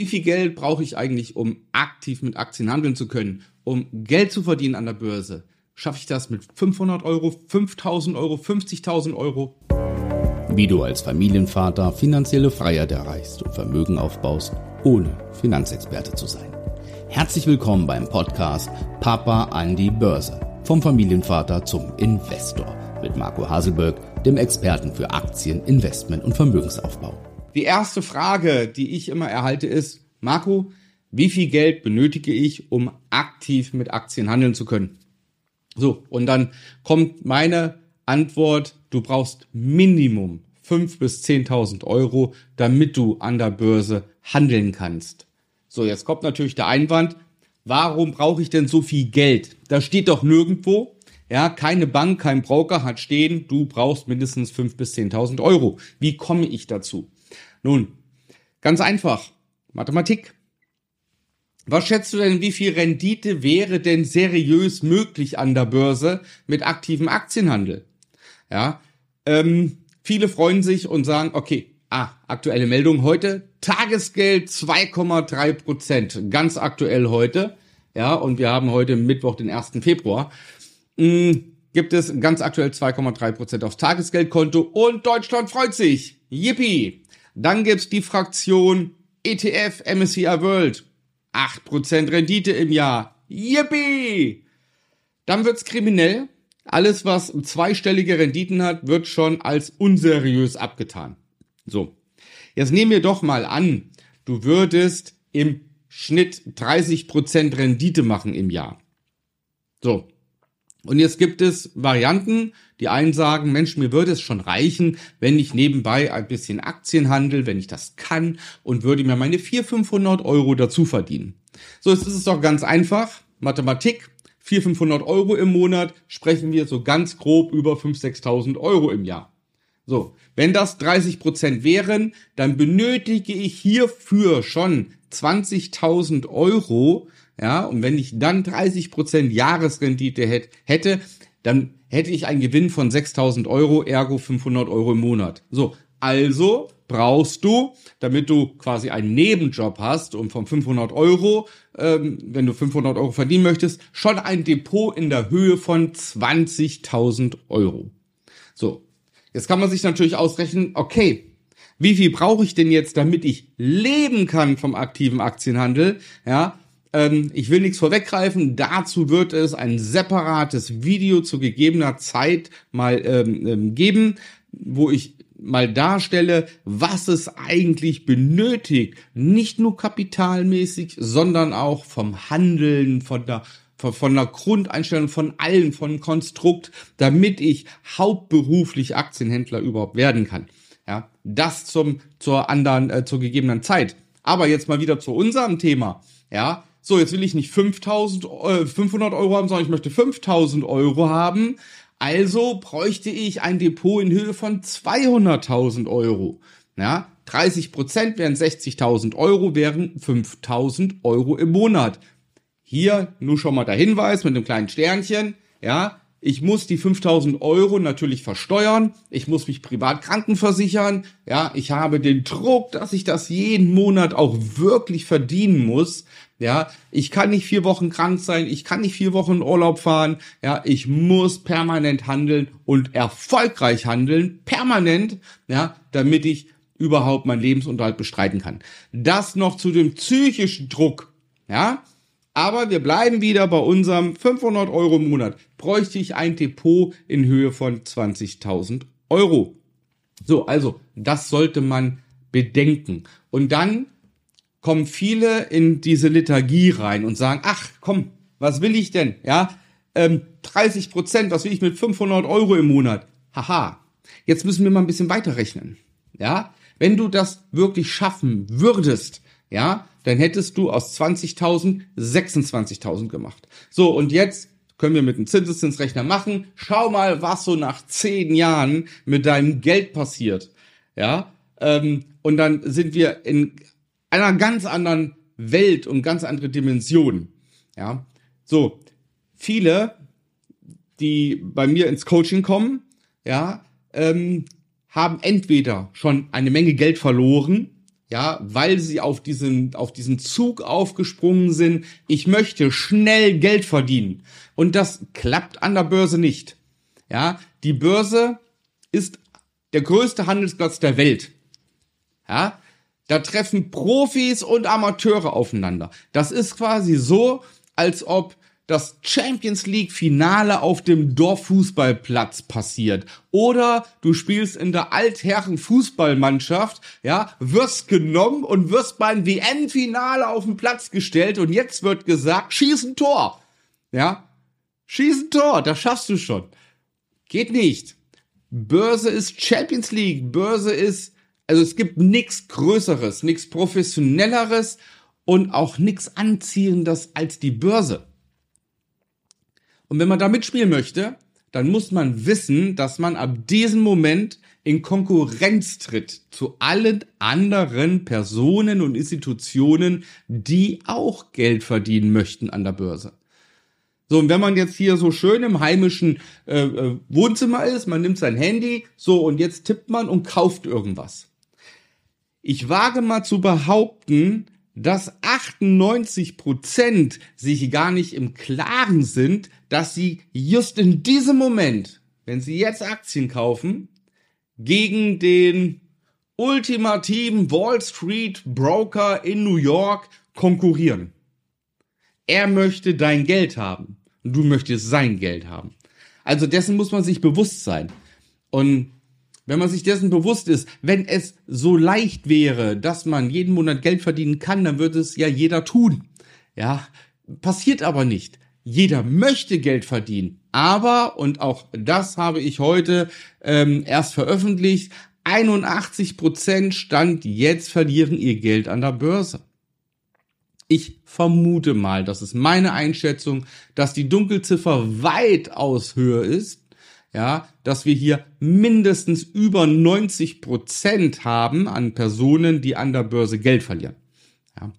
Wie viel Geld brauche ich eigentlich, um aktiv mit Aktien handeln zu können, um Geld zu verdienen an der Börse? Schaffe ich das mit 500 Euro, 5000 Euro, 50.000 Euro? Wie du als Familienvater finanzielle Freiheit erreichst und Vermögen aufbaust, ohne Finanzexperte zu sein. Herzlich willkommen beim Podcast Papa an die Börse. Vom Familienvater zum Investor mit Marco Haselberg, dem Experten für Aktien, Investment und Vermögensaufbau. Die erste Frage, die ich immer erhalte, ist, Marco, wie viel Geld benötige ich, um aktiv mit Aktien handeln zu können? So, und dann kommt meine Antwort, du brauchst Minimum 5.000 bis 10.000 Euro, damit du an der Börse handeln kannst. So, jetzt kommt natürlich der Einwand, warum brauche ich denn so viel Geld? Das steht doch nirgendwo. Ja, keine Bank, kein Broker hat stehen, du brauchst mindestens 5.000 bis 10.000 Euro. Wie komme ich dazu? Nun, ganz einfach. Mathematik. Was schätzt du denn, wie viel Rendite wäre denn seriös möglich an der Börse mit aktivem Aktienhandel? Ja, ähm, viele freuen sich und sagen, okay, ah, aktuelle Meldung heute, Tagesgeld 2,3 Prozent, ganz aktuell heute. Ja, und wir haben heute Mittwoch, den 1. Februar. Hm, gibt es ganz aktuell 2,3 Prozent aufs Tagesgeldkonto und Deutschland freut sich. Yippie! Dann gibt's die Fraktion ETF MSCI World. 8% Rendite im Jahr. Yippie! Dann wird's kriminell. Alles, was zweistellige Renditen hat, wird schon als unseriös abgetan. So. Jetzt nehmen wir doch mal an, du würdest im Schnitt 30% Rendite machen im Jahr. So. Und jetzt gibt es Varianten, die einen sagen, Mensch, mir würde es schon reichen, wenn ich nebenbei ein bisschen Aktien handel, wenn ich das kann und würde mir meine 400, 500 Euro dazu verdienen. So, jetzt ist es doch ganz einfach. Mathematik, 400, 500 Euro im Monat, sprechen wir so ganz grob über 5.000, 6.000 Euro im Jahr. So, wenn das 30 Prozent wären, dann benötige ich hierfür schon 20.000 Euro, ja, und wenn ich dann 30 Prozent Jahresrendite hätte, dann hätte ich einen Gewinn von 6000 Euro, ergo 500 Euro im Monat. So, also brauchst du, damit du quasi einen Nebenjob hast und von 500 Euro, ähm, wenn du 500 Euro verdienen möchtest, schon ein Depot in der Höhe von 20.000 Euro. So, jetzt kann man sich natürlich ausrechnen, okay, wie viel brauche ich denn jetzt, damit ich leben kann vom aktiven Aktienhandel? Ja, ähm, ich will nichts vorweggreifen. Dazu wird es ein separates Video zu gegebener Zeit mal ähm, ähm, geben, wo ich mal darstelle, was es eigentlich benötigt, nicht nur kapitalmäßig, sondern auch vom Handeln, von der von, der Grundeinstellung von allen, von Konstrukt, damit ich hauptberuflich Aktienhändler überhaupt werden kann. Ja, das zum zur anderen äh, zur gegebenen Zeit. Aber jetzt mal wieder zu unserem Thema. Ja, so, jetzt will ich nicht 5000, äh, 500 Euro haben, sondern ich möchte 5000 Euro haben. Also bräuchte ich ein Depot in Höhe von 200.000 Euro. Ja, 30 Prozent wären 60.000 Euro, wären 5.000 Euro im Monat. Hier nur schon mal der Hinweis mit dem kleinen Sternchen. Ja, ich muss die 5000 Euro natürlich versteuern. Ich muss mich privat krankenversichern. Ja, ich habe den Druck, dass ich das jeden Monat auch wirklich verdienen muss. Ja, ich kann nicht vier Wochen krank sein, ich kann nicht vier Wochen Urlaub fahren. Ja, ich muss permanent handeln und erfolgreich handeln, permanent, ja, damit ich überhaupt meinen Lebensunterhalt bestreiten kann. Das noch zu dem psychischen Druck, ja. Aber wir bleiben wieder bei unserem 500 Euro im Monat. Bräuchte ich ein Depot in Höhe von 20.000 Euro. So, also, das sollte man bedenken. Und dann kommen viele in diese Liturgie rein und sagen, ach komm, was will ich denn? Ja, ähm, 30 Prozent, was will ich mit 500 Euro im Monat? Haha, jetzt müssen wir mal ein bisschen weiterrechnen. Ja, wenn du das wirklich schaffen würdest, ja, dann hättest du aus 20.000 26.000 gemacht. So, und jetzt können wir mit dem Zinseszinsrechner machen. Schau mal, was so nach zehn Jahren mit deinem Geld passiert. Ja, ähm, und dann sind wir in einer ganz anderen Welt und ganz andere Dimension. Ja, so viele, die bei mir ins Coaching kommen, ja, ähm, haben entweder schon eine Menge Geld verloren, ja, weil sie auf diesen, auf diesen Zug aufgesprungen sind. Ich möchte schnell Geld verdienen. Und das klappt an der Börse nicht. Ja, die Börse ist der größte Handelsplatz der Welt. Ja, da treffen Profis und Amateure aufeinander. Das ist quasi so, als ob das Champions League Finale auf dem Dorffußballplatz passiert oder du spielst in der Altherren Fußballmannschaft, ja, wirst genommen und wirst beim WM Finale auf den Platz gestellt und jetzt wird gesagt, schieß ein Tor. Ja? Schieß ein Tor, das schaffst du schon. Geht nicht. Börse ist Champions League, Börse ist also es gibt nichts größeres, nichts professionelleres und auch nichts anziehendes als die Börse. Und wenn man da mitspielen möchte, dann muss man wissen, dass man ab diesem Moment in Konkurrenz tritt zu allen anderen Personen und Institutionen, die auch Geld verdienen möchten an der Börse. So, und wenn man jetzt hier so schön im heimischen äh, äh Wohnzimmer ist, man nimmt sein Handy, so und jetzt tippt man und kauft irgendwas. Ich wage mal zu behaupten, dass 98 Prozent sich gar nicht im Klaren sind, dass sie just in diesem Moment, wenn sie jetzt Aktien kaufen, gegen den ultimativen Wall Street Broker in New York konkurrieren. Er möchte dein Geld haben und du möchtest sein Geld haben. Also dessen muss man sich bewusst sein. Und wenn man sich dessen bewusst ist, wenn es so leicht wäre, dass man jeden Monat Geld verdienen kann, dann würde es ja jeder tun. Ja, passiert aber nicht. Jeder möchte Geld verdienen. Aber, und auch das habe ich heute ähm, erst veröffentlicht, 81 Prozent Stand jetzt verlieren ihr Geld an der Börse. Ich vermute mal, das ist meine Einschätzung, dass die Dunkelziffer weitaus höher ist ja, dass wir hier mindestens über 90 Prozent haben an Personen, die an der Börse Geld verlieren. Ja.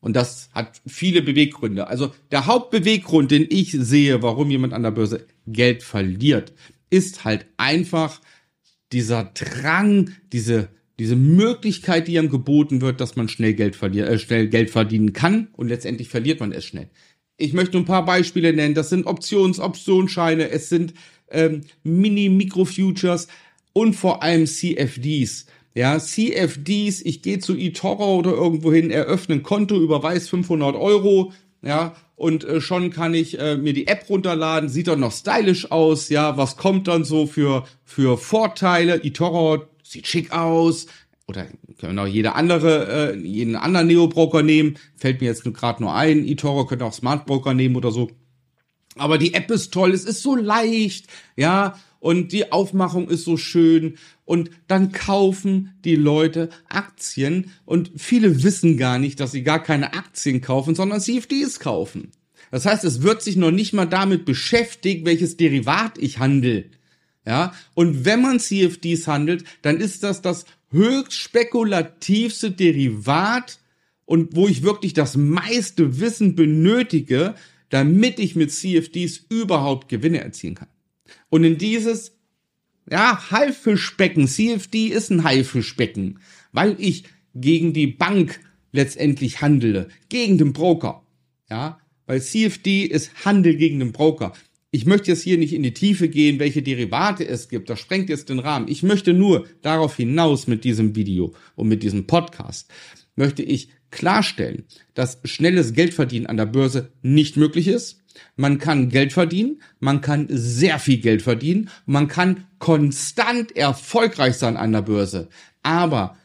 Und das hat viele Beweggründe. Also der Hauptbeweggrund, den ich sehe, warum jemand an der Börse Geld verliert, ist halt einfach dieser Drang, diese diese Möglichkeit, die ihm geboten wird, dass man schnell Geld, verliert, äh, schnell Geld verdienen kann und letztendlich verliert man es schnell. Ich möchte ein paar Beispiele nennen. Das sind Options, Optionsscheine, es sind ähm, Mini-Micro-Futures und vor allem CFDs. Ja, CFDs, ich gehe zu eToro oder irgendwo hin, eröffne ein Konto, überweise 500 Euro, ja, und äh, schon kann ich äh, mir die App runterladen, sieht doch noch stylisch aus, ja, was kommt dann so für, für Vorteile? eToro sieht schick aus, oder können auch jede andere, äh, jeden anderen Neo-Broker nehmen, fällt mir jetzt gerade nur ein, eToro könnte auch Smart Broker nehmen oder so. Aber die App ist toll, es ist so leicht, ja, und die Aufmachung ist so schön und dann kaufen die Leute Aktien und viele wissen gar nicht, dass sie gar keine Aktien kaufen, sondern CFDs kaufen. Das heißt, es wird sich noch nicht mal damit beschäftigt, welches Derivat ich handle. Ja, und wenn man CFDs handelt, dann ist das das höchst spekulativste Derivat und wo ich wirklich das meiste Wissen benötige, damit ich mit CFDs überhaupt Gewinne erzielen kann. Und in dieses, ja, Haifischbecken, CFD ist ein Haifischbecken, weil ich gegen die Bank letztendlich handele, gegen den Broker. Ja, weil CFD ist Handel gegen den Broker. Ich möchte jetzt hier nicht in die Tiefe gehen, welche Derivate es gibt. Das sprengt jetzt den Rahmen. Ich möchte nur darauf hinaus mit diesem Video und mit diesem Podcast, möchte ich klarstellen, dass schnelles Geldverdienen an der Börse nicht möglich ist. Man kann Geld verdienen, man kann sehr viel Geld verdienen, man kann konstant erfolgreich sein an der Börse. Aber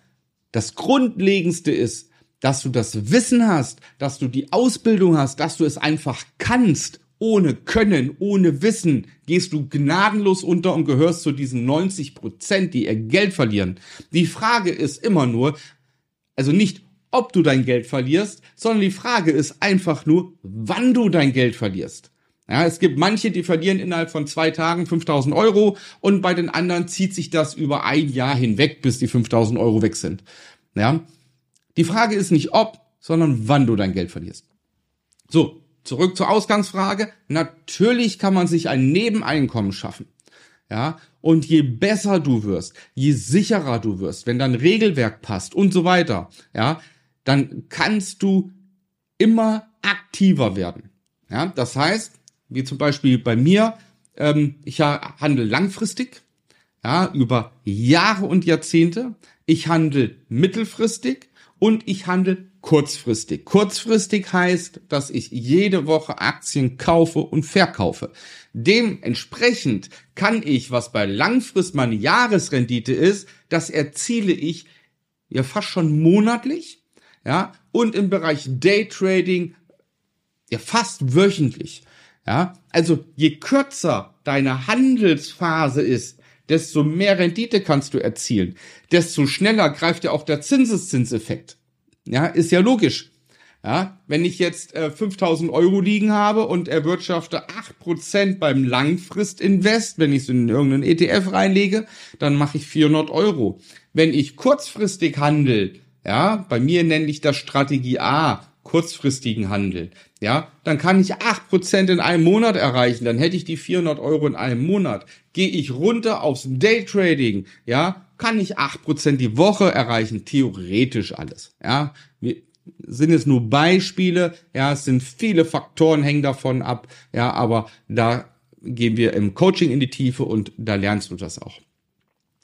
das Grundlegendste ist, dass du das Wissen hast, dass du die Ausbildung hast, dass du es einfach kannst. Ohne Können, ohne Wissen gehst du gnadenlos unter und gehörst zu diesen 90 Prozent, die ihr Geld verlieren. Die Frage ist immer nur, also nicht ob du dein Geld verlierst, sondern die Frage ist einfach nur, wann du dein Geld verlierst. Ja, es gibt manche, die verlieren innerhalb von zwei Tagen 5000 Euro und bei den anderen zieht sich das über ein Jahr hinweg, bis die 5000 Euro weg sind. Ja, die Frage ist nicht ob, sondern wann du dein Geld verlierst. So, zurück zur Ausgangsfrage. Natürlich kann man sich ein Nebeneinkommen schaffen. Ja, und je besser du wirst, je sicherer du wirst, wenn dein Regelwerk passt und so weiter, ja, dann kannst du immer aktiver werden. Ja, das heißt, wie zum Beispiel bei mir, ähm, ich handle langfristig, ja, über Jahre und Jahrzehnte. Ich handle mittelfristig und ich handle kurzfristig. Kurzfristig heißt, dass ich jede Woche Aktien kaufe und verkaufe. Dementsprechend kann ich, was bei Langfrist meine Jahresrendite ist, das erziele ich ja fast schon monatlich, ja, und im Bereich Daytrading ja fast wöchentlich. Ja, also je kürzer deine Handelsphase ist, desto mehr Rendite kannst du erzielen, desto schneller greift ja auch der Zinseszinseffekt. Ja, ist ja logisch. Ja, wenn ich jetzt äh, 5000 Euro liegen habe und erwirtschafte 8% beim Langfristinvest, wenn ich es in irgendeinen ETF reinlege, dann mache ich 400 Euro. Wenn ich kurzfristig handel, ja, bei mir nenne ich das Strategie A, kurzfristigen Handel, ja, dann kann ich 8% in einem Monat erreichen, dann hätte ich die 400 Euro in einem Monat. Gehe ich runter aufs Daytrading, ja, kann ich 8% die Woche erreichen, theoretisch alles, ja. Wir sind es nur Beispiele, ja, es sind viele Faktoren hängen davon ab, ja, aber da gehen wir im Coaching in die Tiefe und da lernst du das auch.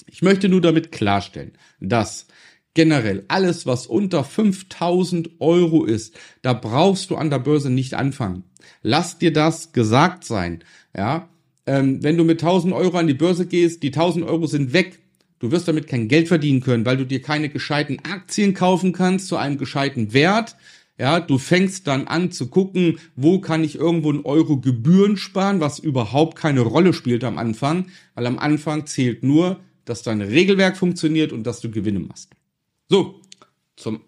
Ich möchte nur damit klarstellen, dass generell alles, was unter 5000 Euro ist, da brauchst du an der Börse nicht anfangen. Lass dir das gesagt sein. Ja, ähm, wenn du mit 1000 Euro an die Börse gehst, die 1000 Euro sind weg. Du wirst damit kein Geld verdienen können, weil du dir keine gescheiten Aktien kaufen kannst zu einem gescheiten Wert. Ja, du fängst dann an zu gucken, wo kann ich irgendwo einen Euro Gebühren sparen, was überhaupt keine Rolle spielt am Anfang, weil am Anfang zählt nur, dass dein Regelwerk funktioniert und dass du Gewinne machst. So, zum,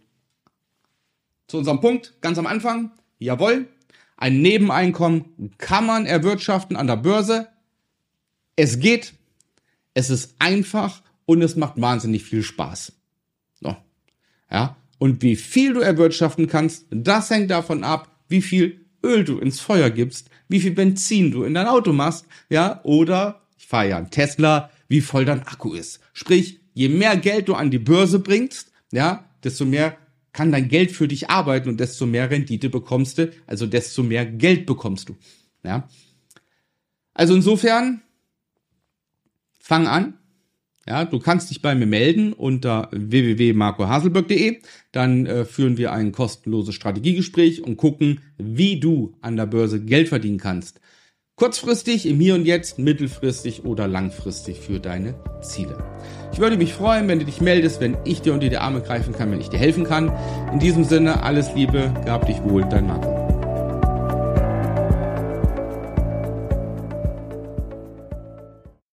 zu unserem Punkt, ganz am Anfang. Jawohl, ein Nebeneinkommen kann man erwirtschaften an der Börse. Es geht, es ist einfach und es macht wahnsinnig viel Spaß. So. Ja. Und wie viel du erwirtschaften kannst, das hängt davon ab, wie viel Öl du ins Feuer gibst, wie viel Benzin du in dein Auto machst, ja, oder, ich fahre ja einen Tesla, wie voll dein Akku ist. Sprich, je mehr Geld du an die Börse bringst, ja, desto mehr kann dein Geld für dich arbeiten und desto mehr Rendite bekommst du, also desto mehr Geld bekommst du. Ja. Also insofern, fang an. Ja, du kannst dich bei mir melden unter www.marcohaselberg.de. Dann äh, führen wir ein kostenloses Strategiegespräch und gucken, wie du an der Börse Geld verdienen kannst. Kurzfristig, im Hier und Jetzt, mittelfristig oder langfristig für deine Ziele. Ich würde mich freuen, wenn du dich meldest, wenn ich dir unter die Arme greifen kann, wenn ich dir helfen kann. In diesem Sinne, alles Liebe, gab dich wohl, dein Marco.